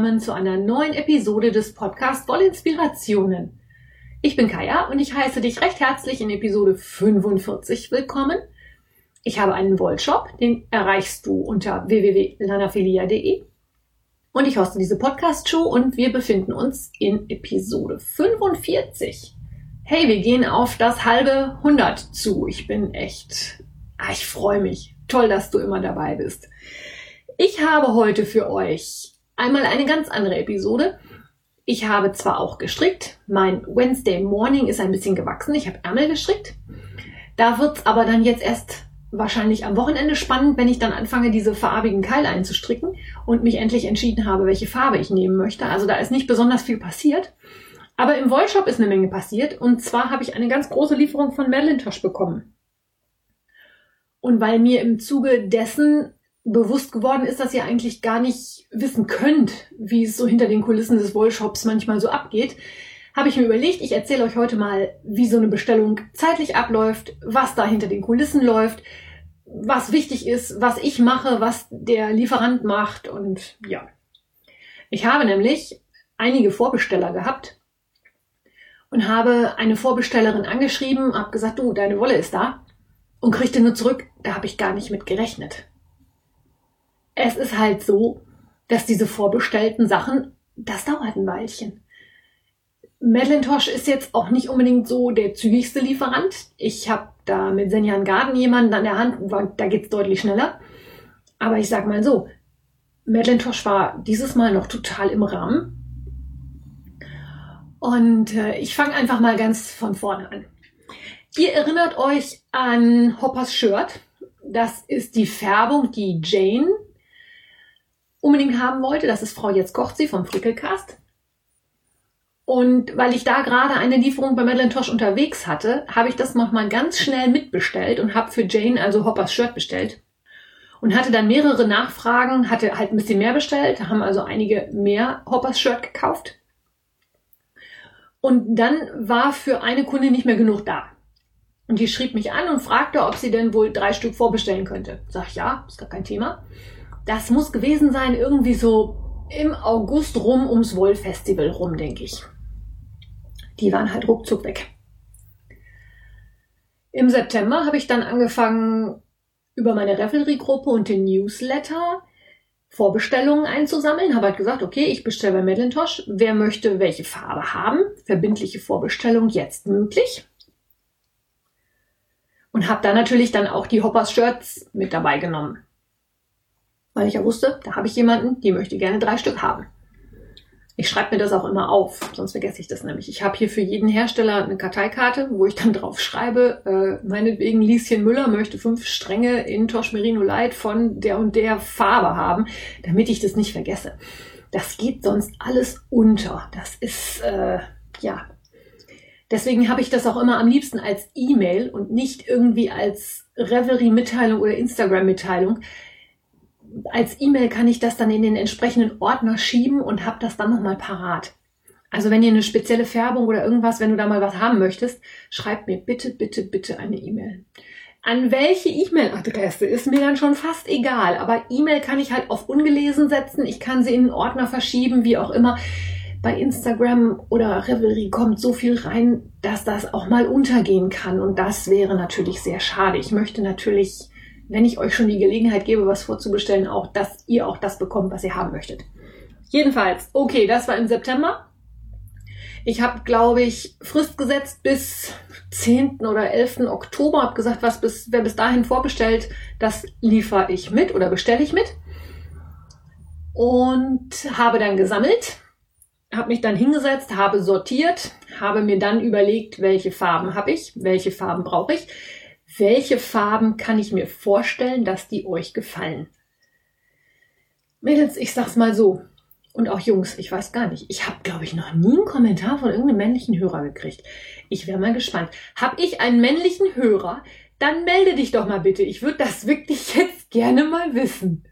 Willkommen zu einer neuen Episode des Podcasts Wollinspirationen. Ich bin Kaya und ich heiße dich recht herzlich in Episode 45 willkommen. Ich habe einen Wollshop, den erreichst du unter www.lanafilia.de und ich hoste diese Podcast-Show und wir befinden uns in Episode 45. Hey, wir gehen auf das halbe 100 zu. Ich bin echt, ah, ich freue mich. Toll, dass du immer dabei bist. Ich habe heute für euch einmal eine ganz andere Episode. Ich habe zwar auch gestrickt, mein Wednesday Morning ist ein bisschen gewachsen, ich habe Ärmel gestrickt. Da wird's aber dann jetzt erst wahrscheinlich am Wochenende spannend, wenn ich dann anfange, diese farbigen Keile einzustricken und mich endlich entschieden habe, welche Farbe ich nehmen möchte. Also da ist nicht besonders viel passiert. Aber im Wollshop ist eine Menge passiert und zwar habe ich eine ganz große Lieferung von Merlintosh bekommen. Und weil mir im Zuge dessen bewusst geworden ist, dass ihr eigentlich gar nicht wissen könnt, wie es so hinter den Kulissen des Wollshops manchmal so abgeht, habe ich mir überlegt, ich erzähle euch heute mal, wie so eine Bestellung zeitlich abläuft, was da hinter den Kulissen läuft, was wichtig ist, was ich mache, was der Lieferant macht und ja. Ich habe nämlich einige Vorbesteller gehabt und habe eine Vorbestellerin angeschrieben, habe gesagt, du, deine Wolle ist da und kriegte nur zurück, da habe ich gar nicht mit gerechnet es ist halt so, dass diese vorbestellten Sachen, das dauert ein Weilchen. Madelintosh ist jetzt auch nicht unbedingt so der zügigste Lieferant. Ich habe da mit Senjan Garden jemanden an der Hand, da geht's deutlich schneller. Aber ich sag mal so, Madelintosh war dieses Mal noch total im Rahmen. Und äh, ich fange einfach mal ganz von vorne an. Ihr erinnert euch an Hoppers Shirt. Das ist die Färbung, die Jane unbedingt haben wollte. Das ist Frau Jetzt kocht sie vom Frickelcast. Und weil ich da gerade eine Lieferung bei Madeleine Tosh unterwegs hatte, habe ich das nochmal ganz schnell mitbestellt und habe für Jane also Hoppers Shirt bestellt. Und hatte dann mehrere Nachfragen, hatte halt ein bisschen mehr bestellt, haben also einige mehr Hoppers Shirt gekauft. Und dann war für eine Kunde nicht mehr genug da. Und die schrieb mich an und fragte, ob sie denn wohl drei Stück vorbestellen könnte. Sag ich, ja, ist gar kein Thema. Das muss gewesen sein, irgendwie so im August rum ums Wollfestival rum, denke ich. Die waren halt ruckzuck weg. Im September habe ich dann angefangen, über meine Revelry-Gruppe und den Newsletter Vorbestellungen einzusammeln. Habe halt gesagt, okay, ich bestelle bei Madelintosh. Wer möchte welche Farbe haben? Verbindliche Vorbestellung jetzt möglich. Und habe da natürlich dann auch die Hoppers Shirts mit dabei genommen weil ich ja wusste, da habe ich jemanden, die möchte gerne drei Stück haben. Ich schreibe mir das auch immer auf, sonst vergesse ich das nämlich. Ich habe hier für jeden Hersteller eine Karteikarte, wo ich dann drauf schreibe, äh, meinetwegen Lieschen Müller möchte fünf Stränge in Tosh Merino Light von der und der Farbe haben, damit ich das nicht vergesse. Das geht sonst alles unter. Das ist, äh, ja. Deswegen habe ich das auch immer am liebsten als E-Mail und nicht irgendwie als Revelry-Mitteilung oder Instagram-Mitteilung, als E-Mail kann ich das dann in den entsprechenden Ordner schieben und habe das dann nochmal parat. Also wenn ihr eine spezielle Färbung oder irgendwas, wenn du da mal was haben möchtest, schreibt mir bitte, bitte, bitte eine E-Mail. An welche E-Mail-Adresse ist mir dann schon fast egal, aber E-Mail kann ich halt auf ungelesen setzen, ich kann sie in den Ordner verschieben, wie auch immer. Bei Instagram oder Revelry kommt so viel rein, dass das auch mal untergehen kann und das wäre natürlich sehr schade. Ich möchte natürlich wenn ich euch schon die Gelegenheit gebe, was vorzubestellen, auch, dass ihr auch das bekommt, was ihr haben möchtet. Jedenfalls, okay, das war im September. Ich habe, glaube ich, Frist gesetzt bis 10. oder 11. Oktober, habe gesagt, was bis, wer bis dahin vorbestellt, das liefere ich mit oder bestelle ich mit. Und habe dann gesammelt, habe mich dann hingesetzt, habe sortiert, habe mir dann überlegt, welche Farben habe ich, welche Farben brauche ich welche Farben kann ich mir vorstellen, dass die euch gefallen? Mädels, ich sag's mal so. Und auch Jungs, ich weiß gar nicht. Ich habe, glaube ich, noch nie einen Kommentar von irgendeinem männlichen Hörer gekriegt. Ich wäre mal gespannt. Hab ich einen männlichen Hörer? Dann melde dich doch mal bitte. Ich würde das wirklich jetzt gerne mal wissen.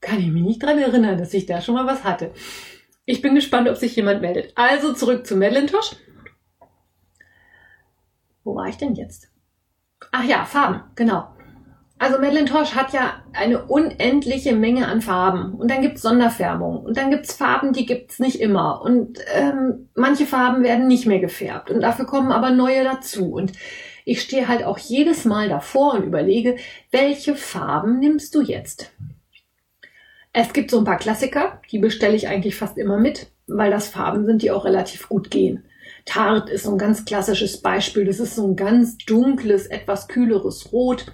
Kann ich mich nicht dran erinnern, dass ich da schon mal was hatte. Ich bin gespannt, ob sich jemand meldet. Also zurück zu Madelintosh. Wo war ich denn jetzt? Ach ja, Farben, genau. Also Madeleine Tosh hat ja eine unendliche Menge an Farben und dann gibt's Sonderfärbungen und dann gibt's Farben, die gibt's nicht immer und ähm, manche Farben werden nicht mehr gefärbt und dafür kommen aber neue dazu und ich stehe halt auch jedes Mal davor und überlege, welche Farben nimmst du jetzt? Es gibt so ein paar Klassiker, die bestelle ich eigentlich fast immer mit, weil das Farben sind, die auch relativ gut gehen. Tart ist so ein ganz klassisches Beispiel. Das ist so ein ganz dunkles, etwas kühleres Rot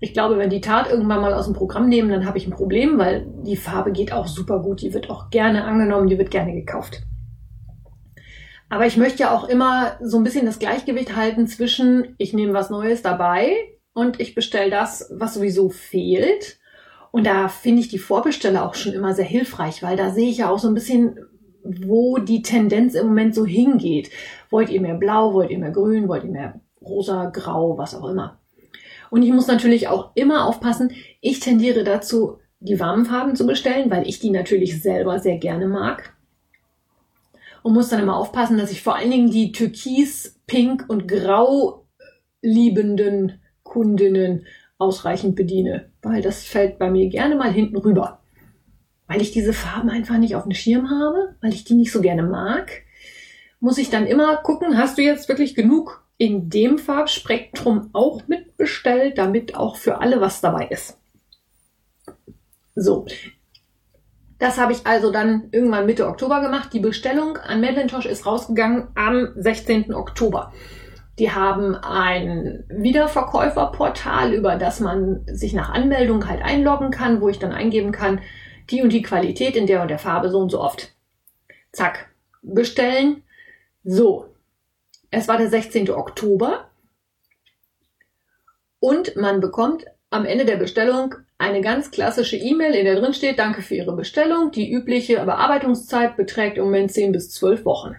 ich glaube, wenn die Tat irgendwann mal aus dem Programm nehmen, dann habe ich ein Problem, weil die Farbe geht auch super gut. Die wird auch gerne angenommen, die wird gerne gekauft. Aber ich möchte ja auch immer so ein bisschen das Gleichgewicht halten zwischen, ich nehme was Neues dabei und ich bestelle das, was sowieso fehlt. Und da finde ich die Vorbestelle auch schon immer sehr hilfreich, weil da sehe ich ja auch so ein bisschen, wo die Tendenz im Moment so hingeht. Wollt ihr mehr blau, wollt ihr mehr grün, wollt ihr mehr rosa, grau, was auch immer. Und ich muss natürlich auch immer aufpassen, ich tendiere dazu, die warmen Farben zu bestellen, weil ich die natürlich selber sehr gerne mag. Und muss dann immer aufpassen, dass ich vor allen Dingen die Türkis, Pink und Grau liebenden Kundinnen ausreichend bediene, weil das fällt bei mir gerne mal hinten rüber. Weil ich diese Farben einfach nicht auf dem Schirm habe, weil ich die nicht so gerne mag, muss ich dann immer gucken, hast du jetzt wirklich genug in dem Farbspektrum auch mitbestellt, damit auch für alle was dabei ist. So. Das habe ich also dann irgendwann Mitte Oktober gemacht. Die Bestellung an Madelintosh ist rausgegangen am 16. Oktober. Die haben ein Wiederverkäuferportal, über das man sich nach Anmeldung halt einloggen kann, wo ich dann eingeben kann, die und die Qualität in der und der Farbe so und so oft. Zack. Bestellen. So. Es war der 16. Oktober und man bekommt am Ende der Bestellung eine ganz klassische E-Mail, in der drin steht, danke für Ihre Bestellung. Die übliche Bearbeitungszeit beträgt im Moment 10 bis 12 Wochen.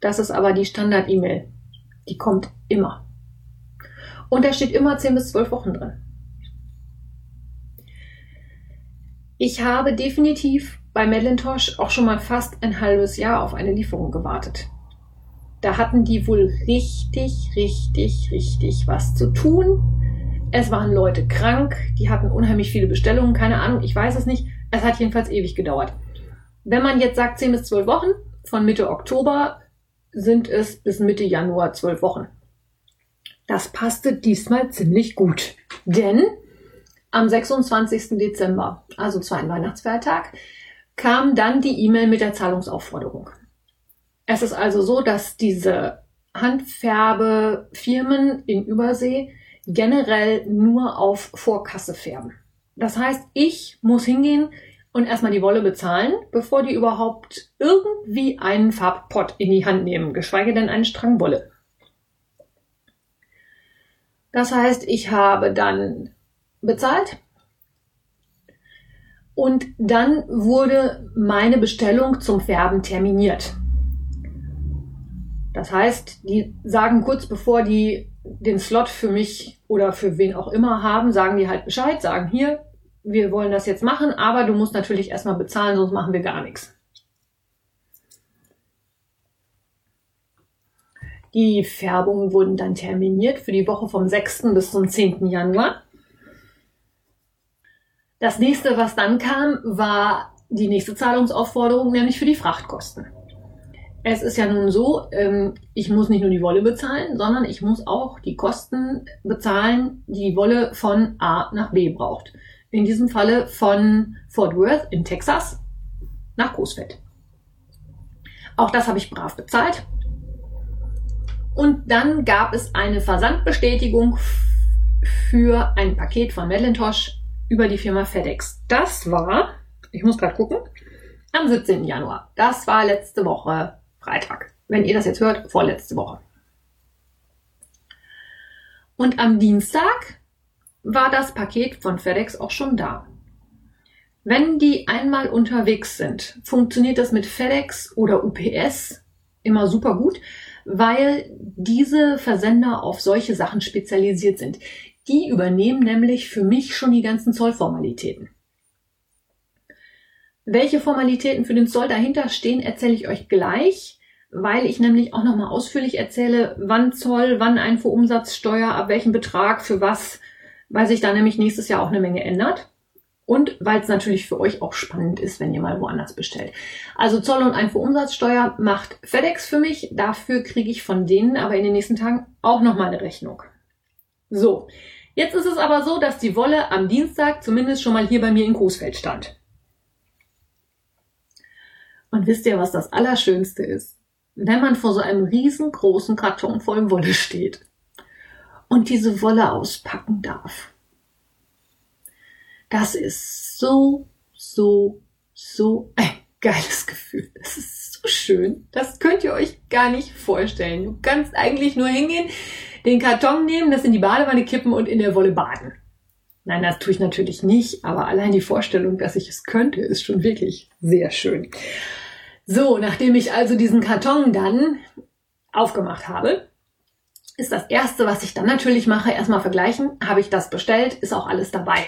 Das ist aber die Standard-E-Mail. Die kommt immer. Und da steht immer 10 bis 12 Wochen drin. Ich habe definitiv bei Madelintosh auch schon mal fast ein halbes Jahr auf eine Lieferung gewartet. Da hatten die wohl richtig, richtig, richtig was zu tun. Es waren Leute krank, die hatten unheimlich viele Bestellungen, keine Ahnung, ich weiß es nicht. Es hat jedenfalls ewig gedauert. Wenn man jetzt sagt 10 bis 12 Wochen, von Mitte Oktober sind es bis Mitte Januar 12 Wochen. Das passte diesmal ziemlich gut. Denn am 26. Dezember, also zweiten Weihnachtsfeiertag, kam dann die E-Mail mit der Zahlungsaufforderung. Es ist also so, dass diese Handfärbefirmen in Übersee generell nur auf Vorkasse färben. Das heißt, ich muss hingehen und erstmal die Wolle bezahlen, bevor die überhaupt irgendwie einen Farbpott in die Hand nehmen, geschweige denn einen Strang Wolle. Das heißt, ich habe dann bezahlt und dann wurde meine Bestellung zum Färben terminiert. Das heißt, die sagen kurz bevor die den Slot für mich oder für wen auch immer haben, sagen die halt Bescheid, sagen hier, wir wollen das jetzt machen, aber du musst natürlich erstmal bezahlen, sonst machen wir gar nichts. Die Färbungen wurden dann terminiert für die Woche vom 6. bis zum 10. Januar. Das nächste, was dann kam, war die nächste Zahlungsaufforderung, nämlich für die Frachtkosten. Es ist ja nun so, ähm, ich muss nicht nur die Wolle bezahlen, sondern ich muss auch die Kosten bezahlen, die die Wolle von A nach B braucht. In diesem Falle von Fort Worth in Texas nach Großfeld. Auch das habe ich brav bezahlt. Und dann gab es eine Versandbestätigung für ein Paket von Madelintosh über die Firma FedEx. Das war, ich muss gerade gucken, am 17. Januar. Das war letzte Woche Freitag. Wenn ihr das jetzt hört, vorletzte Woche. Und am Dienstag war das Paket von FedEx auch schon da. Wenn die einmal unterwegs sind, funktioniert das mit FedEx oder UPS immer super gut, weil diese Versender auf solche Sachen spezialisiert sind. Die übernehmen nämlich für mich schon die ganzen Zollformalitäten. Welche Formalitäten für den Zoll dahinter stehen, erzähle ich euch gleich, weil ich nämlich auch nochmal ausführlich erzähle, wann Zoll, wann Einfuhrumsatzsteuer, ab welchem Betrag, für was, weil sich da nämlich nächstes Jahr auch eine Menge ändert. Und weil es natürlich für euch auch spannend ist, wenn ihr mal woanders bestellt. Also Zoll und Einfuhrumsatzsteuer macht FedEx für mich. Dafür kriege ich von denen aber in den nächsten Tagen auch nochmal eine Rechnung. So, jetzt ist es aber so, dass die Wolle am Dienstag zumindest schon mal hier bei mir in Coesfeld stand. Und wisst ihr, was das Allerschönste ist? Wenn man vor so einem riesengroßen Karton voll Wolle steht und diese Wolle auspacken darf. Das ist so, so, so ein geiles Gefühl. Das ist so schön. Das könnt ihr euch gar nicht vorstellen. Du kannst eigentlich nur hingehen, den Karton nehmen, das in die Badewanne kippen und in der Wolle baden. Nein, das tue ich natürlich nicht, aber allein die Vorstellung, dass ich es könnte, ist schon wirklich sehr schön. So, nachdem ich also diesen Karton dann aufgemacht habe, ist das erste, was ich dann natürlich mache, erstmal vergleichen, habe ich das bestellt, ist auch alles dabei.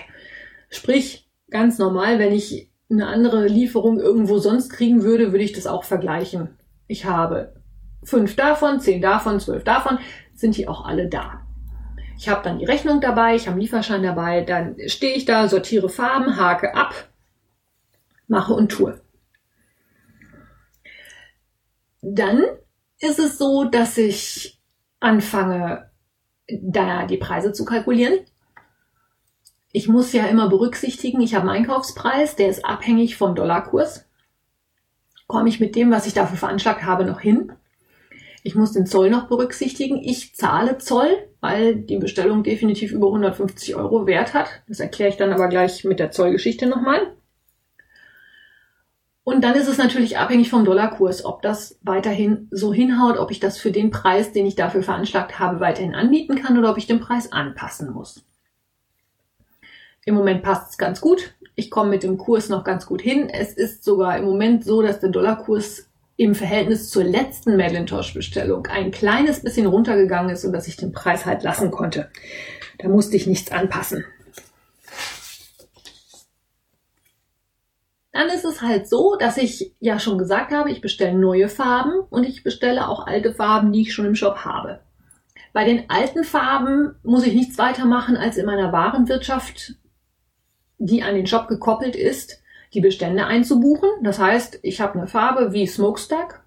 Sprich, ganz normal, wenn ich eine andere Lieferung irgendwo sonst kriegen würde, würde ich das auch vergleichen. Ich habe fünf davon, zehn davon, zwölf davon, sind die auch alle da. Ich habe dann die Rechnung dabei, ich habe einen Lieferschein dabei, dann stehe ich da, sortiere Farben, hake ab, mache und tue. Dann ist es so, dass ich anfange, da die Preise zu kalkulieren ich muss ja immer berücksichtigen, ich habe einen Einkaufspreis, der ist abhängig vom Dollarkurs. Komme ich mit dem, was ich dafür veranschlagt habe, noch hin? Ich muss den Zoll noch berücksichtigen. Ich zahle Zoll, weil die Bestellung definitiv über 150 Euro Wert hat. Das erkläre ich dann aber gleich mit der Zollgeschichte nochmal. Und dann ist es natürlich abhängig vom Dollarkurs, ob das weiterhin so hinhaut, ob ich das für den Preis, den ich dafür veranschlagt habe, weiterhin anbieten kann oder ob ich den Preis anpassen muss. Im Moment passt es ganz gut. Ich komme mit dem Kurs noch ganz gut hin. Es ist sogar im Moment so, dass der Dollarkurs im Verhältnis zur letzten Madelintosh-Bestellung ein kleines bisschen runtergegangen ist und dass ich den Preis halt lassen konnte. Da musste ich nichts anpassen. Dann ist es halt so, dass ich ja schon gesagt habe, ich bestelle neue Farben und ich bestelle auch alte Farben, die ich schon im Shop habe. Bei den alten Farben muss ich nichts weiter machen, als in meiner Warenwirtschaft die an den Shop gekoppelt ist, die Bestände einzubuchen. Das heißt, ich habe eine Farbe wie Smokestack.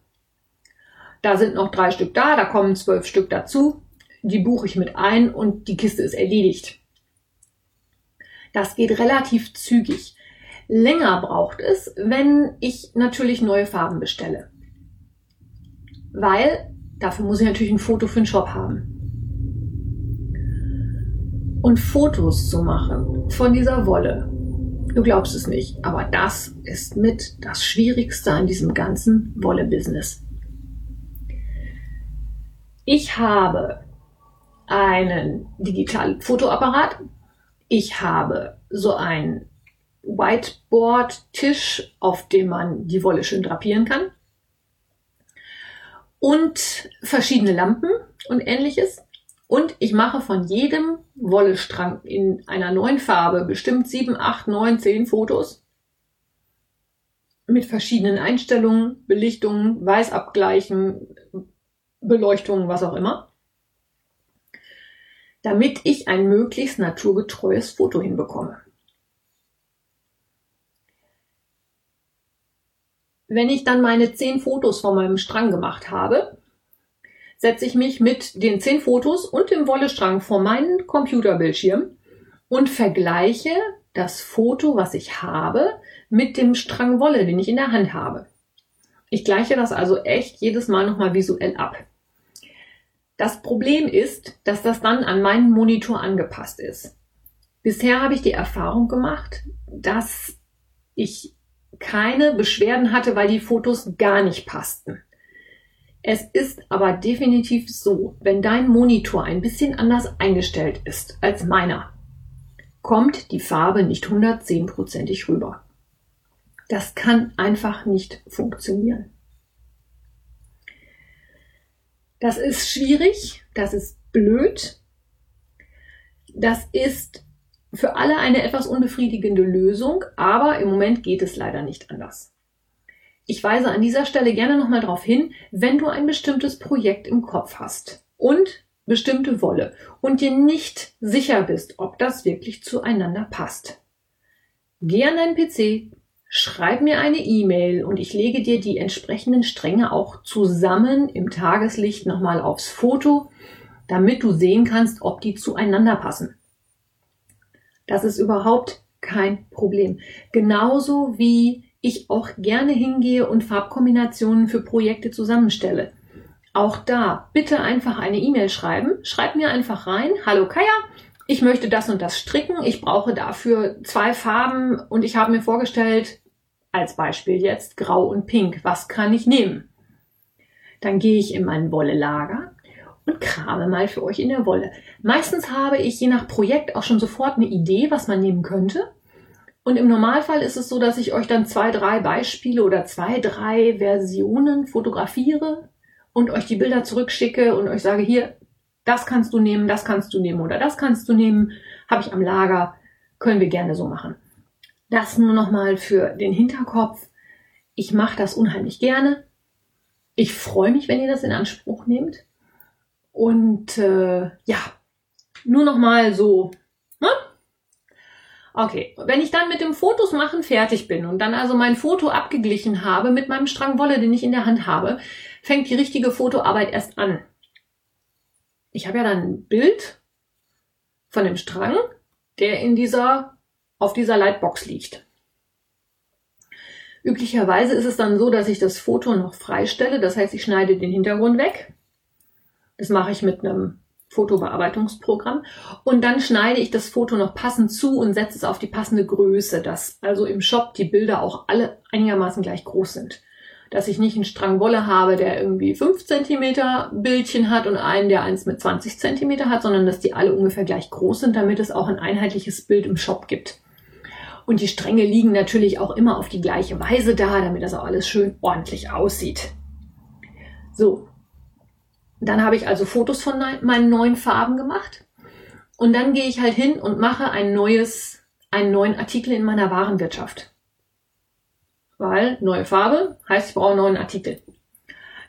Da sind noch drei Stück da, da kommen zwölf Stück dazu. Die buche ich mit ein und die Kiste ist erledigt. Das geht relativ zügig. Länger braucht es, wenn ich natürlich neue Farben bestelle. Weil dafür muss ich natürlich ein Foto für den Shop haben. Und Fotos zu machen von dieser Wolle, du glaubst es nicht, aber das ist mit das Schwierigste an diesem ganzen Wolle-Business. Ich habe einen digitalen Fotoapparat. Ich habe so einen Whiteboard-Tisch, auf dem man die Wolle schön drapieren kann. Und verschiedene Lampen und ähnliches. Und ich mache von jedem Wollestrang in einer neuen Farbe bestimmt sieben, acht, neun, zehn Fotos mit verschiedenen Einstellungen, Belichtungen, Weißabgleichen, Beleuchtungen, was auch immer, damit ich ein möglichst naturgetreues Foto hinbekomme. Wenn ich dann meine zehn Fotos von meinem Strang gemacht habe, setze ich mich mit den zehn Fotos und dem Wollestrang vor meinen Computerbildschirm und vergleiche das Foto, was ich habe, mit dem Strang Wolle, den ich in der Hand habe. Ich gleiche das also echt jedes Mal nochmal visuell ab. Das Problem ist, dass das dann an meinen Monitor angepasst ist. Bisher habe ich die Erfahrung gemacht, dass ich keine Beschwerden hatte, weil die Fotos gar nicht passten. Es ist aber definitiv so, wenn dein Monitor ein bisschen anders eingestellt ist als meiner, kommt die Farbe nicht 110%ig rüber. Das kann einfach nicht funktionieren. Das ist schwierig, das ist blöd, das ist für alle eine etwas unbefriedigende Lösung, aber im Moment geht es leider nicht anders. Ich weise an dieser Stelle gerne nochmal darauf hin, wenn du ein bestimmtes Projekt im Kopf hast und bestimmte Wolle und dir nicht sicher bist, ob das wirklich zueinander passt. Geh an deinen PC, schreib mir eine E-Mail und ich lege dir die entsprechenden Stränge auch zusammen im Tageslicht nochmal aufs Foto, damit du sehen kannst, ob die zueinander passen. Das ist überhaupt kein Problem. Genauso wie ich auch gerne hingehe und Farbkombinationen für Projekte zusammenstelle. Auch da bitte einfach eine E-Mail schreiben. Schreib mir einfach rein. Hallo Kaya, ich möchte das und das stricken. Ich brauche dafür zwei Farben und ich habe mir vorgestellt, als Beispiel jetzt Grau und Pink. Was kann ich nehmen? Dann gehe ich in mein Wollelager und krame mal für euch in der Wolle. Meistens habe ich je nach Projekt auch schon sofort eine Idee, was man nehmen könnte. Und im Normalfall ist es so, dass ich euch dann zwei, drei Beispiele oder zwei, drei Versionen fotografiere und euch die Bilder zurückschicke und euch sage, hier, das kannst du nehmen, das kannst du nehmen oder das kannst du nehmen, habe ich am Lager, können wir gerne so machen. Das nur nochmal für den Hinterkopf. Ich mache das unheimlich gerne. Ich freue mich, wenn ihr das in Anspruch nehmt. Und äh, ja, nur nochmal so Okay, wenn ich dann mit dem Fotos machen fertig bin und dann also mein Foto abgeglichen habe mit meinem Strang Wolle, den ich in der Hand habe, fängt die richtige Fotoarbeit erst an. Ich habe ja dann ein Bild von dem Strang, der in dieser, auf dieser Lightbox liegt. Üblicherweise ist es dann so, dass ich das Foto noch freistelle. Das heißt, ich schneide den Hintergrund weg. Das mache ich mit einem Fotobearbeitungsprogramm. Und dann schneide ich das Foto noch passend zu und setze es auf die passende Größe, dass also im Shop die Bilder auch alle einigermaßen gleich groß sind. Dass ich nicht einen Strang Wolle habe, der irgendwie 5 cm Bildchen hat und einen, der eins mit 20 cm hat, sondern dass die alle ungefähr gleich groß sind, damit es auch ein einheitliches Bild im Shop gibt. Und die Stränge liegen natürlich auch immer auf die gleiche Weise da, damit das auch alles schön ordentlich aussieht. So, dann habe ich also Fotos von meinen neuen Farben gemacht. Und dann gehe ich halt hin und mache ein neues, einen neuen Artikel in meiner Warenwirtschaft. Weil neue Farbe heißt, ich brauche einen neuen Artikel.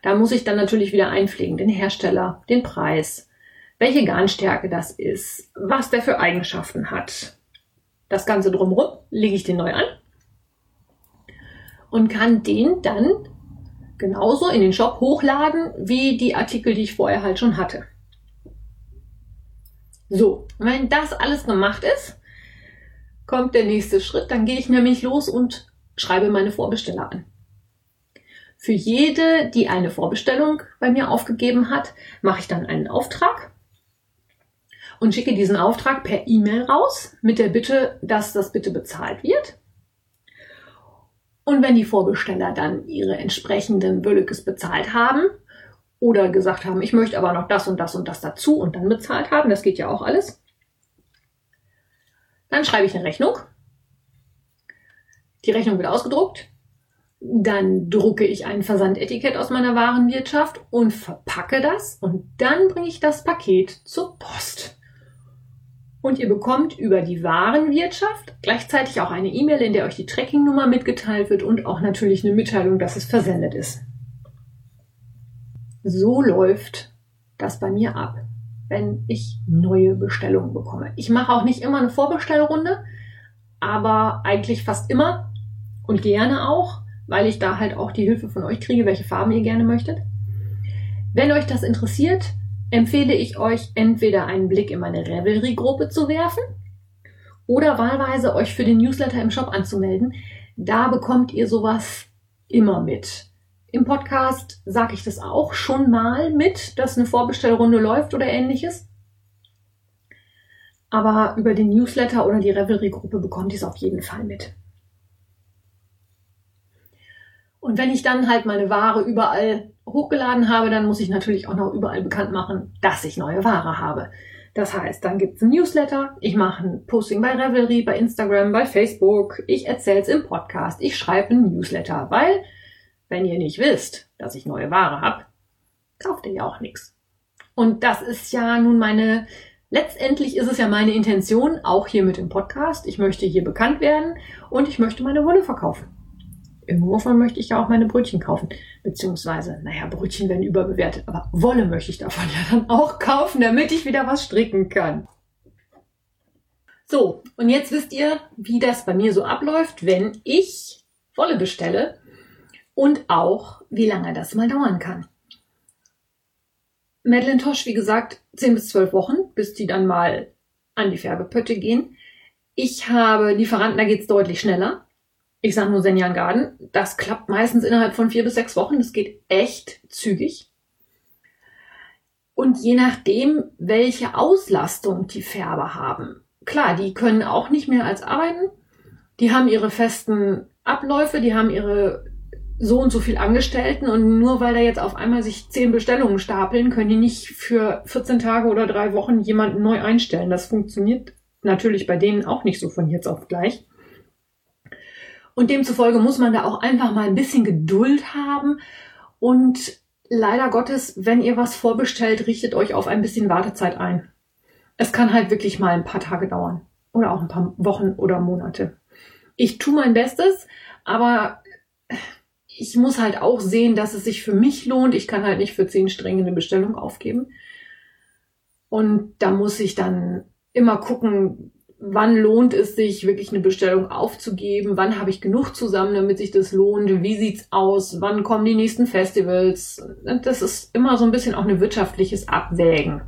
Da muss ich dann natürlich wieder einpflegen, den Hersteller, den Preis, welche Garnstärke das ist, was der für Eigenschaften hat. Das Ganze drumherum lege ich den neu an und kann den dann genauso in den Shop hochladen, wie die Artikel, die ich vorher halt schon hatte. So, wenn das alles gemacht ist, kommt der nächste Schritt. Dann gehe ich nämlich los und schreibe meine Vorbesteller an. Für jede, die eine Vorbestellung bei mir aufgegeben hat, mache ich dann einen Auftrag und schicke diesen Auftrag per E-Mail raus mit der Bitte, dass das bitte bezahlt wird. Und wenn die Vorbesteller dann ihre entsprechenden Böllikes bezahlt haben oder gesagt haben, ich möchte aber noch das und das und das dazu und dann bezahlt haben, das geht ja auch alles, dann schreibe ich eine Rechnung. Die Rechnung wird ausgedruckt. Dann drucke ich ein Versandetikett aus meiner Warenwirtschaft und verpacke das und dann bringe ich das Paket zur Post. Und ihr bekommt über die Warenwirtschaft gleichzeitig auch eine E-Mail, in der euch die Tracking-Nummer mitgeteilt wird und auch natürlich eine Mitteilung, dass es versendet ist. So läuft das bei mir ab, wenn ich neue Bestellungen bekomme. Ich mache auch nicht immer eine Vorbestellrunde, aber eigentlich fast immer und gerne auch, weil ich da halt auch die Hilfe von euch kriege, welche Farben ihr gerne möchtet. Wenn euch das interessiert, empfehle ich euch entweder einen Blick in meine Revelry-Gruppe zu werfen oder wahlweise euch für den Newsletter im Shop anzumelden. Da bekommt ihr sowas immer mit. Im Podcast sage ich das auch schon mal mit, dass eine Vorbestellrunde läuft oder ähnliches. Aber über den Newsletter oder die Revelry-Gruppe bekommt ihr es auf jeden Fall mit. Und wenn ich dann halt meine Ware überall hochgeladen habe, dann muss ich natürlich auch noch überall bekannt machen, dass ich neue Ware habe. Das heißt, dann gibt's ein Newsletter, ich mache ein Posting bei Revelry, bei Instagram, bei Facebook, ich erzähle es im Podcast, ich schreibe ein Newsletter, weil wenn ihr nicht wisst, dass ich neue Ware habe, kauft ihr ja auch nichts. Und das ist ja nun meine, letztendlich ist es ja meine Intention, auch hier mit dem Podcast. Ich möchte hier bekannt werden und ich möchte meine Wolle verkaufen Irgendwovon möchte ich ja auch meine Brötchen kaufen. Beziehungsweise, naja, Brötchen werden überbewertet, aber Wolle möchte ich davon ja dann auch kaufen, damit ich wieder was stricken kann. So, und jetzt wisst ihr, wie das bei mir so abläuft, wenn ich Wolle bestelle und auch, wie lange das mal dauern kann. Madeleine Tosh, wie gesagt, 10 bis 12 Wochen, bis die dann mal an die Färbepötte gehen. Ich habe Lieferanten, da geht's deutlich schneller. Ich sage nur Senjan Garden. Das klappt meistens innerhalb von vier bis sechs Wochen. Das geht echt zügig. Und je nachdem, welche Auslastung die Färber haben. Klar, die können auch nicht mehr als arbeiten. Die haben ihre festen Abläufe, die haben ihre so und so viel Angestellten und nur weil da jetzt auf einmal sich zehn Bestellungen stapeln, können die nicht für 14 Tage oder drei Wochen jemanden neu einstellen. Das funktioniert natürlich bei denen auch nicht so von jetzt auf gleich. Und demzufolge muss man da auch einfach mal ein bisschen Geduld haben und leider Gottes, wenn ihr was vorbestellt, richtet euch auf ein bisschen Wartezeit ein. Es kann halt wirklich mal ein paar Tage dauern oder auch ein paar Wochen oder Monate. Ich tue mein Bestes, aber ich muss halt auch sehen, dass es sich für mich lohnt. Ich kann halt nicht für zehn Stränge eine Bestellung aufgeben. Und da muss ich dann immer gucken, wann lohnt es sich, wirklich eine Bestellung aufzugeben, wann habe ich genug zusammen, damit sich das lohnt, wie sieht's aus, wann kommen die nächsten Festivals. Das ist immer so ein bisschen auch ein wirtschaftliches Abwägen.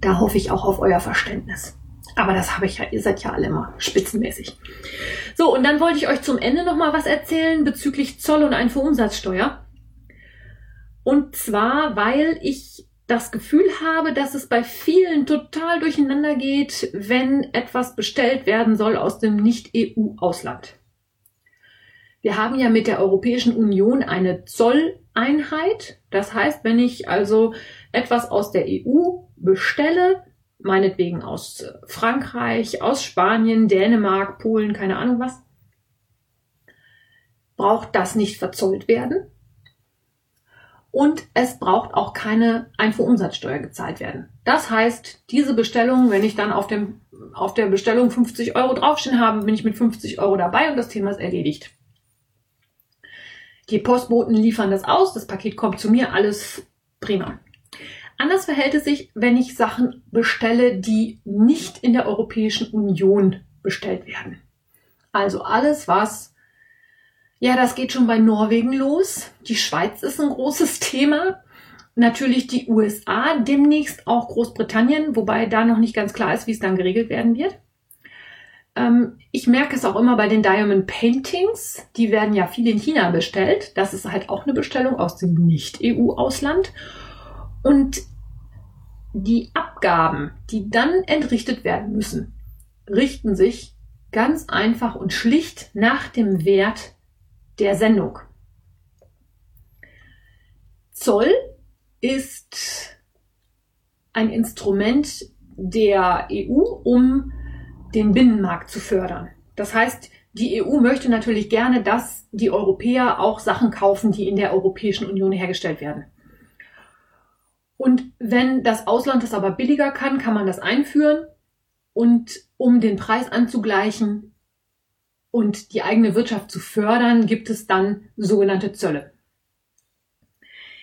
Da hoffe ich auch auf euer Verständnis. Aber das habe ich ja, ihr seid ja alle immer spitzenmäßig. So, und dann wollte ich euch zum Ende noch mal was erzählen bezüglich Zoll und Einfuhrumsatzsteuer. Und zwar, weil ich das Gefühl habe, dass es bei vielen total durcheinander geht, wenn etwas bestellt werden soll aus dem Nicht-EU-Ausland. Wir haben ja mit der Europäischen Union eine Zolleinheit. Das heißt, wenn ich also etwas aus der EU bestelle, meinetwegen aus Frankreich, aus Spanien, Dänemark, Polen, keine Ahnung was, braucht das nicht verzollt werden, und es braucht auch keine Einfuhrumsatzsteuer gezahlt werden. Das heißt, diese Bestellung, wenn ich dann auf, dem, auf der Bestellung 50 Euro draufstehen habe, bin ich mit 50 Euro dabei und das Thema ist erledigt. Die Postboten liefern das aus, das Paket kommt zu mir, alles prima. Anders verhält es sich, wenn ich Sachen bestelle, die nicht in der Europäischen Union bestellt werden. Also alles, was ja, das geht schon bei Norwegen los. Die Schweiz ist ein großes Thema. Natürlich die USA, demnächst auch Großbritannien, wobei da noch nicht ganz klar ist, wie es dann geregelt werden wird. Ähm, ich merke es auch immer bei den Diamond Paintings. Die werden ja viel in China bestellt. Das ist halt auch eine Bestellung aus dem Nicht-EU-Ausland. Und die Abgaben, die dann entrichtet werden müssen, richten sich ganz einfach und schlicht nach dem Wert der Sendung. Zoll ist ein Instrument der EU, um den Binnenmarkt zu fördern. Das heißt, die EU möchte natürlich gerne, dass die Europäer auch Sachen kaufen, die in der Europäischen Union hergestellt werden. Und wenn das Ausland das aber billiger kann, kann man das einführen. Und um den Preis anzugleichen, und die eigene Wirtschaft zu fördern, gibt es dann sogenannte Zölle.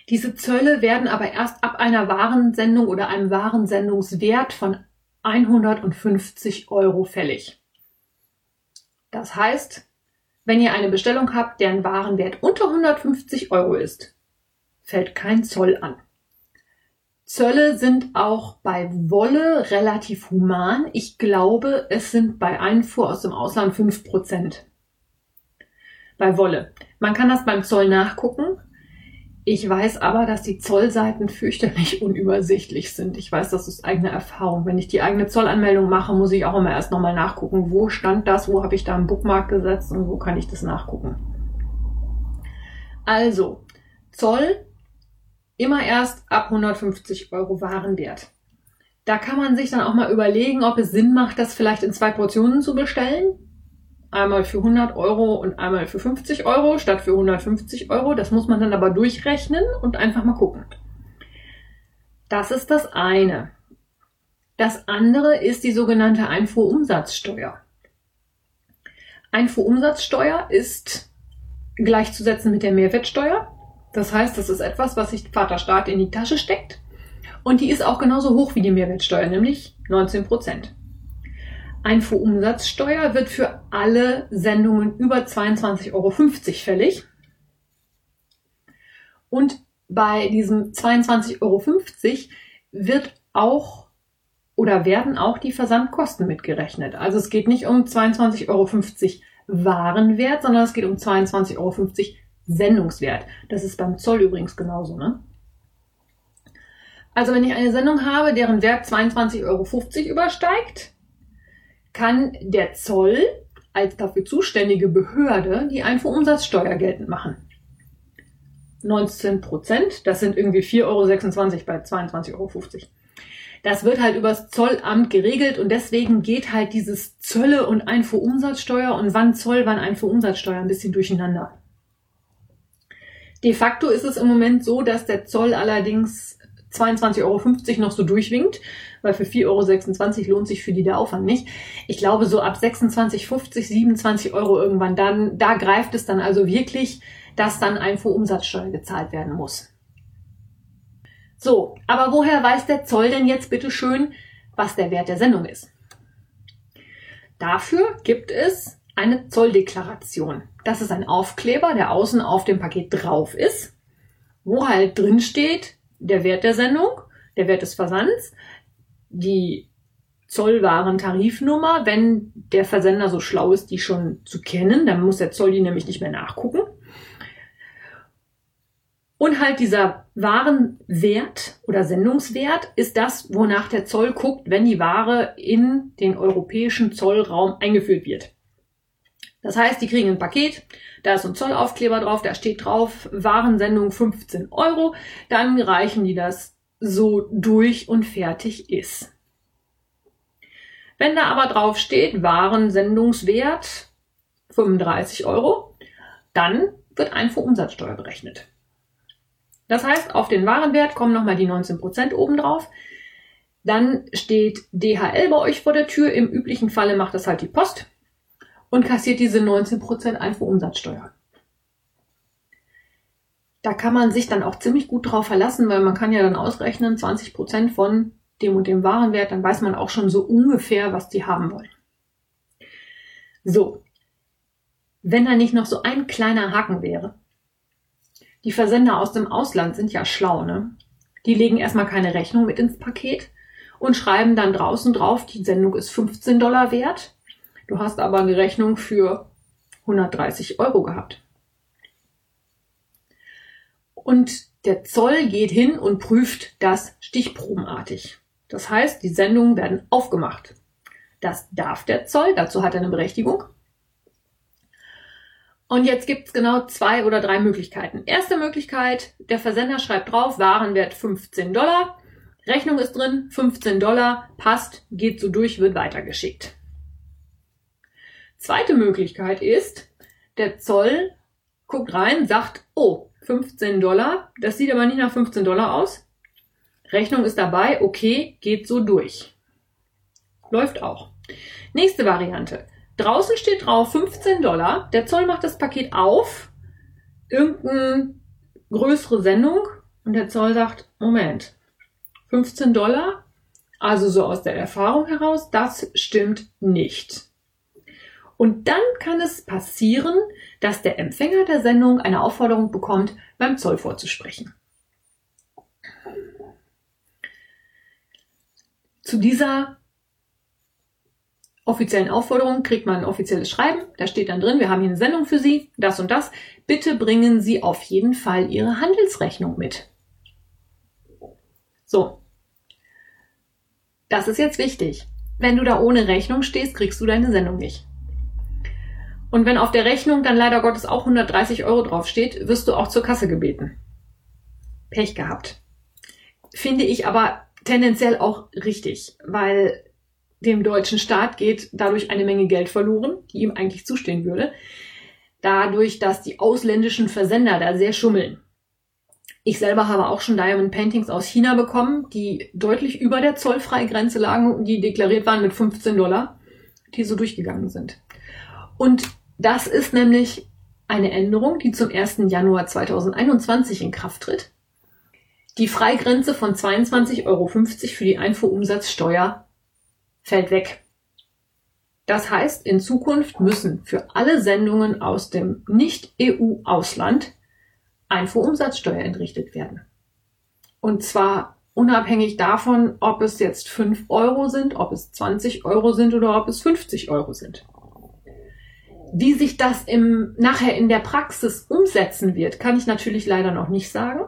Diese Zölle werden aber erst ab einer Warensendung oder einem Warensendungswert von 150 Euro fällig. Das heißt, wenn ihr eine Bestellung habt, deren Warenwert unter 150 Euro ist, fällt kein Zoll an. Zölle sind auch bei Wolle relativ human. Ich glaube, es sind bei Einfuhr aus dem Ausland fünf Prozent. Bei Wolle. Man kann das beim Zoll nachgucken. Ich weiß aber, dass die Zollseiten fürchterlich unübersichtlich sind. Ich weiß, das ist eigene Erfahrung. Wenn ich die eigene Zollanmeldung mache, muss ich auch immer erst nochmal nachgucken, wo stand das, wo habe ich da einen Bookmark gesetzt und wo kann ich das nachgucken. Also, Zoll immer erst ab 150 Euro Warenwert. Da kann man sich dann auch mal überlegen, ob es Sinn macht, das vielleicht in zwei Portionen zu bestellen. Einmal für 100 Euro und einmal für 50 Euro statt für 150 Euro. Das muss man dann aber durchrechnen und einfach mal gucken. Das ist das eine. Das andere ist die sogenannte Einfuhrumsatzsteuer. Einfuhrumsatzsteuer ist gleichzusetzen mit der Mehrwertsteuer. Das heißt, das ist etwas, was sich Vaterstaat in die Tasche steckt. Und die ist auch genauso hoch wie die Mehrwertsteuer, nämlich 19 Prozent. Einfuhrumsatzsteuer wird für alle Sendungen über 22,50 Euro fällig. Und bei diesem 22,50 Euro wird auch oder werden auch die Versandkosten mitgerechnet. Also es geht nicht um 22,50 Euro Warenwert, sondern es geht um 22,50 Euro Sendungswert. Das ist beim Zoll übrigens genauso, ne? Also wenn ich eine Sendung habe, deren Wert 22,50 Euro übersteigt, kann der Zoll als dafür zuständige Behörde die Einfuhrumsatzsteuer geltend machen. 19 Prozent, das sind irgendwie 4,26 Euro bei 22,50 Euro. Das wird halt übers Zollamt geregelt und deswegen geht halt dieses Zölle und Einfuhrumsatzsteuer und wann Zoll, wann Einfuhrumsatzsteuer ein bisschen durcheinander. De facto ist es im Moment so, dass der Zoll allerdings 22,50 Euro noch so durchwinkt, weil für 4,26 Euro lohnt sich für die der Aufwand nicht. Ich glaube, so ab 26,50, 27 Euro irgendwann, dann, da greift es dann also wirklich, dass dann Einfuhrumsatzsteuer gezahlt werden muss. So, aber woher weiß der Zoll denn jetzt bitte schön, was der Wert der Sendung ist? Dafür gibt es eine Zolldeklaration. Das ist ein Aufkleber, der außen auf dem Paket drauf ist, wo halt drin steht der Wert der Sendung, der Wert des Versands, die Zollwarentarifnummer, wenn der Versender so schlau ist, die schon zu kennen, dann muss der Zoll die nämlich nicht mehr nachgucken. Und halt dieser Warenwert oder Sendungswert ist das, wonach der Zoll guckt, wenn die Ware in den europäischen Zollraum eingeführt wird. Das heißt, die kriegen ein Paket, da ist ein Zollaufkleber drauf, da steht drauf, Warensendung 15 Euro, dann reichen die das so durch und fertig ist. Wenn da aber drauf steht, Warensendungswert 35 Euro, dann wird Einfuhrumsatzsteuer berechnet. Das heißt, auf den Warenwert kommen nochmal die 19% obendrauf. Dann steht DHL bei euch vor der Tür. Im üblichen Falle macht das halt die Post und kassiert diese 19% Einfuhrumsatzsteuer. Da kann man sich dann auch ziemlich gut drauf verlassen, weil man kann ja dann ausrechnen, 20% von dem und dem Warenwert, dann weiß man auch schon so ungefähr, was die haben wollen. So. Wenn da nicht noch so ein kleiner Haken wäre, die Versender aus dem Ausland sind ja schlau, ne? Die legen erstmal keine Rechnung mit ins Paket und schreiben dann draußen drauf, die Sendung ist 15 Dollar wert. Du hast aber eine Rechnung für 130 Euro gehabt. Und der Zoll geht hin und prüft das stichprobenartig. Das heißt, die Sendungen werden aufgemacht. Das darf der Zoll, dazu hat er eine Berechtigung. Und jetzt gibt's genau zwei oder drei Möglichkeiten. Erste Möglichkeit, der Versender schreibt drauf, Warenwert 15 Dollar, Rechnung ist drin, 15 Dollar, passt, geht so durch, wird weitergeschickt. Zweite Möglichkeit ist, der Zoll guckt rein, sagt, oh, 15 Dollar, das sieht aber nicht nach 15 Dollar aus. Rechnung ist dabei, okay, geht so durch. Läuft auch. Nächste Variante. Draußen steht drauf 15 Dollar. Der Zoll macht das Paket auf. Irgendeine größere Sendung. Und der Zoll sagt, Moment, 15 Dollar? Also so aus der Erfahrung heraus, das stimmt nicht. Und dann kann es passieren, dass der Empfänger der Sendung eine Aufforderung bekommt, beim Zoll vorzusprechen. Zu dieser offiziellen Aufforderung kriegt man ein offizielles Schreiben. Da steht dann drin, wir haben hier eine Sendung für Sie, das und das. Bitte bringen Sie auf jeden Fall Ihre Handelsrechnung mit. So. Das ist jetzt wichtig. Wenn du da ohne Rechnung stehst, kriegst du deine Sendung nicht. Und wenn auf der Rechnung dann leider Gottes auch 130 Euro draufsteht, wirst du auch zur Kasse gebeten. Pech gehabt. Finde ich aber tendenziell auch richtig, weil dem deutschen Staat geht dadurch eine Menge Geld verloren, die ihm eigentlich zustehen würde. Dadurch, dass die ausländischen Versender da sehr schummeln. Ich selber habe auch schon Diamond Paintings aus China bekommen, die deutlich über der Zollfreigrenze lagen und die deklariert waren mit 15 Dollar, die so durchgegangen sind. Und das ist nämlich eine Änderung, die zum 1. Januar 2021 in Kraft tritt. Die Freigrenze von 22,50 Euro für die Einfuhrumsatzsteuer fällt weg. Das heißt, in Zukunft müssen für alle Sendungen aus dem Nicht-EU-Ausland Einfuhrumsatzsteuer entrichtet werden. Und zwar unabhängig davon, ob es jetzt 5 Euro sind, ob es 20 Euro sind oder ob es 50 Euro sind. Wie sich das im, nachher in der Praxis umsetzen wird, kann ich natürlich leider noch nicht sagen.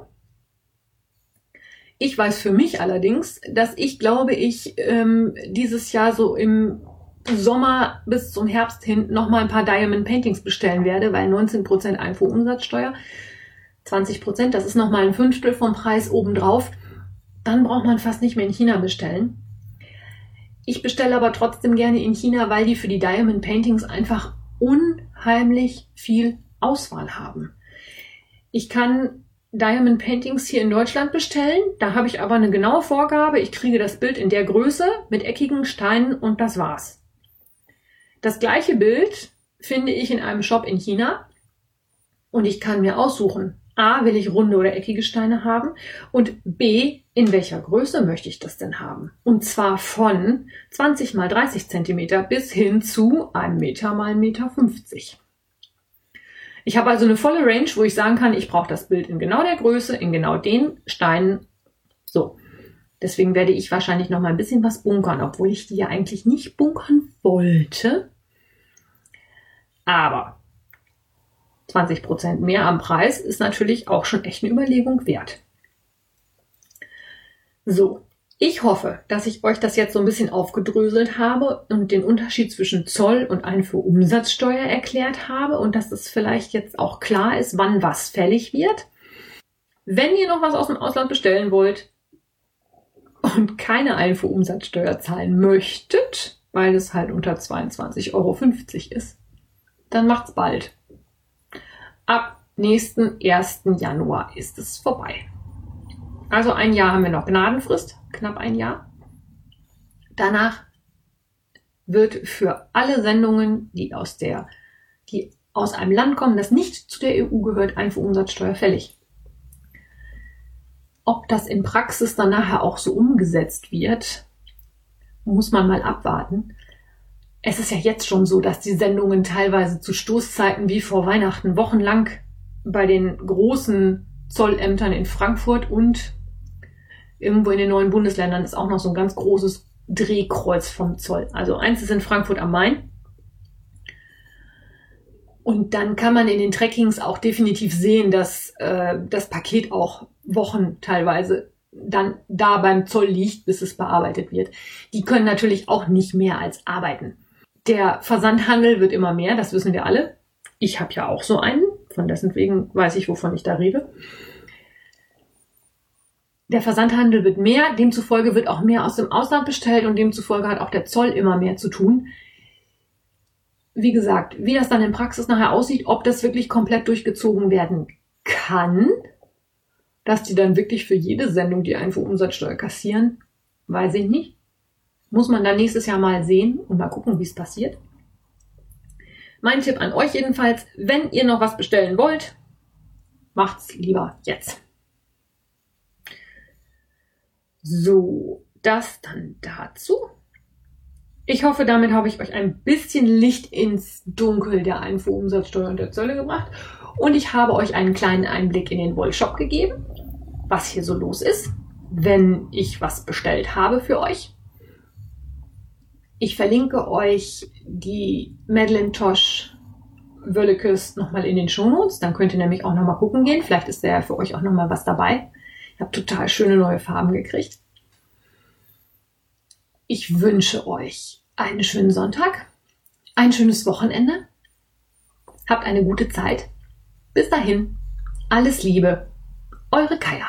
Ich weiß für mich allerdings, dass ich glaube, ich ähm, dieses Jahr so im Sommer bis zum Herbst hin nochmal ein paar Diamond Paintings bestellen werde, weil 19% Einfuhrumsatzsteuer, 20%, das ist nochmal ein Fünftel vom Preis obendrauf. Dann braucht man fast nicht mehr in China bestellen. Ich bestelle aber trotzdem gerne in China, weil die für die Diamond Paintings einfach unheimlich viel Auswahl haben. Ich kann Diamond Paintings hier in Deutschland bestellen. Da habe ich aber eine genaue Vorgabe. Ich kriege das Bild in der Größe mit eckigen Steinen und das war's. Das gleiche Bild finde ich in einem Shop in China und ich kann mir aussuchen, A, will ich runde oder eckige Steine haben und B, in welcher Größe möchte ich das denn haben? Und zwar von 20 mal 30 Zentimeter bis hin zu 1 Meter mal 1,50 Meter. Ich habe also eine volle Range, wo ich sagen kann, ich brauche das Bild in genau der Größe, in genau den Steinen. So. Deswegen werde ich wahrscheinlich noch mal ein bisschen was bunkern, obwohl ich die ja eigentlich nicht bunkern wollte. Aber 20 Prozent mehr am Preis ist natürlich auch schon echt eine Überlegung wert. So. Ich hoffe, dass ich euch das jetzt so ein bisschen aufgedröselt habe und den Unterschied zwischen Zoll und Einfuhrumsatzsteuer erklärt habe und dass es vielleicht jetzt auch klar ist, wann was fällig wird. Wenn ihr noch was aus dem Ausland bestellen wollt, und keine Einfuhrumsatzsteuer zahlen möchtet, weil es halt unter 22,50 Euro ist, dann macht's bald. Ab nächsten 1. Januar ist es vorbei. Also ein Jahr haben wir noch Gnadenfrist, knapp ein Jahr. Danach wird für alle Sendungen, die aus der, die aus einem Land kommen, das nicht zu der EU gehört, Einfuhrumsatzsteuer fällig. Ob das in Praxis dann nachher auch so umgesetzt wird, muss man mal abwarten. Es ist ja jetzt schon so, dass die Sendungen teilweise zu Stoßzeiten wie vor Weihnachten wochenlang bei den großen Zollämtern in Frankfurt und irgendwo in den neuen Bundesländern ist auch noch so ein ganz großes Drehkreuz vom Zoll. Also eins ist in Frankfurt am Main. Und dann kann man in den Trackings auch definitiv sehen, dass äh, das Paket auch Wochen teilweise dann da beim Zoll liegt, bis es bearbeitet wird. Die können natürlich auch nicht mehr als arbeiten. Der Versandhandel wird immer mehr, das wissen wir alle. Ich habe ja auch so einen, von dessen wegen weiß ich, wovon ich da rede. Der Versandhandel wird mehr, demzufolge wird auch mehr aus dem Ausland bestellt und demzufolge hat auch der Zoll immer mehr zu tun. Wie gesagt, wie das dann in Praxis nachher aussieht, ob das wirklich komplett durchgezogen werden kann, dass die dann wirklich für jede Sendung die Einfuhrumsatzsteuer kassieren, weiß ich nicht. Muss man dann nächstes Jahr mal sehen und mal gucken, wie es passiert. Mein Tipp an euch jedenfalls, wenn ihr noch was bestellen wollt, macht's lieber jetzt. So, das dann dazu. Ich hoffe, damit habe ich euch ein bisschen Licht ins Dunkel der Einfuhrumsatzsteuer und der Zölle gebracht. Und ich habe euch einen kleinen Einblick in den Wollshop gegeben was hier so los ist, wenn ich was bestellt habe für euch. Ich verlinke euch die Madeleine Tosh Wöllekes nochmal in den Shownotes. Dann könnt ihr nämlich auch nochmal gucken gehen. Vielleicht ist da ja für euch auch nochmal was dabei. Ich habe total schöne neue Farben gekriegt. Ich wünsche euch einen schönen Sonntag, ein schönes Wochenende. Habt eine gute Zeit. Bis dahin, alles Liebe, eure Kaya.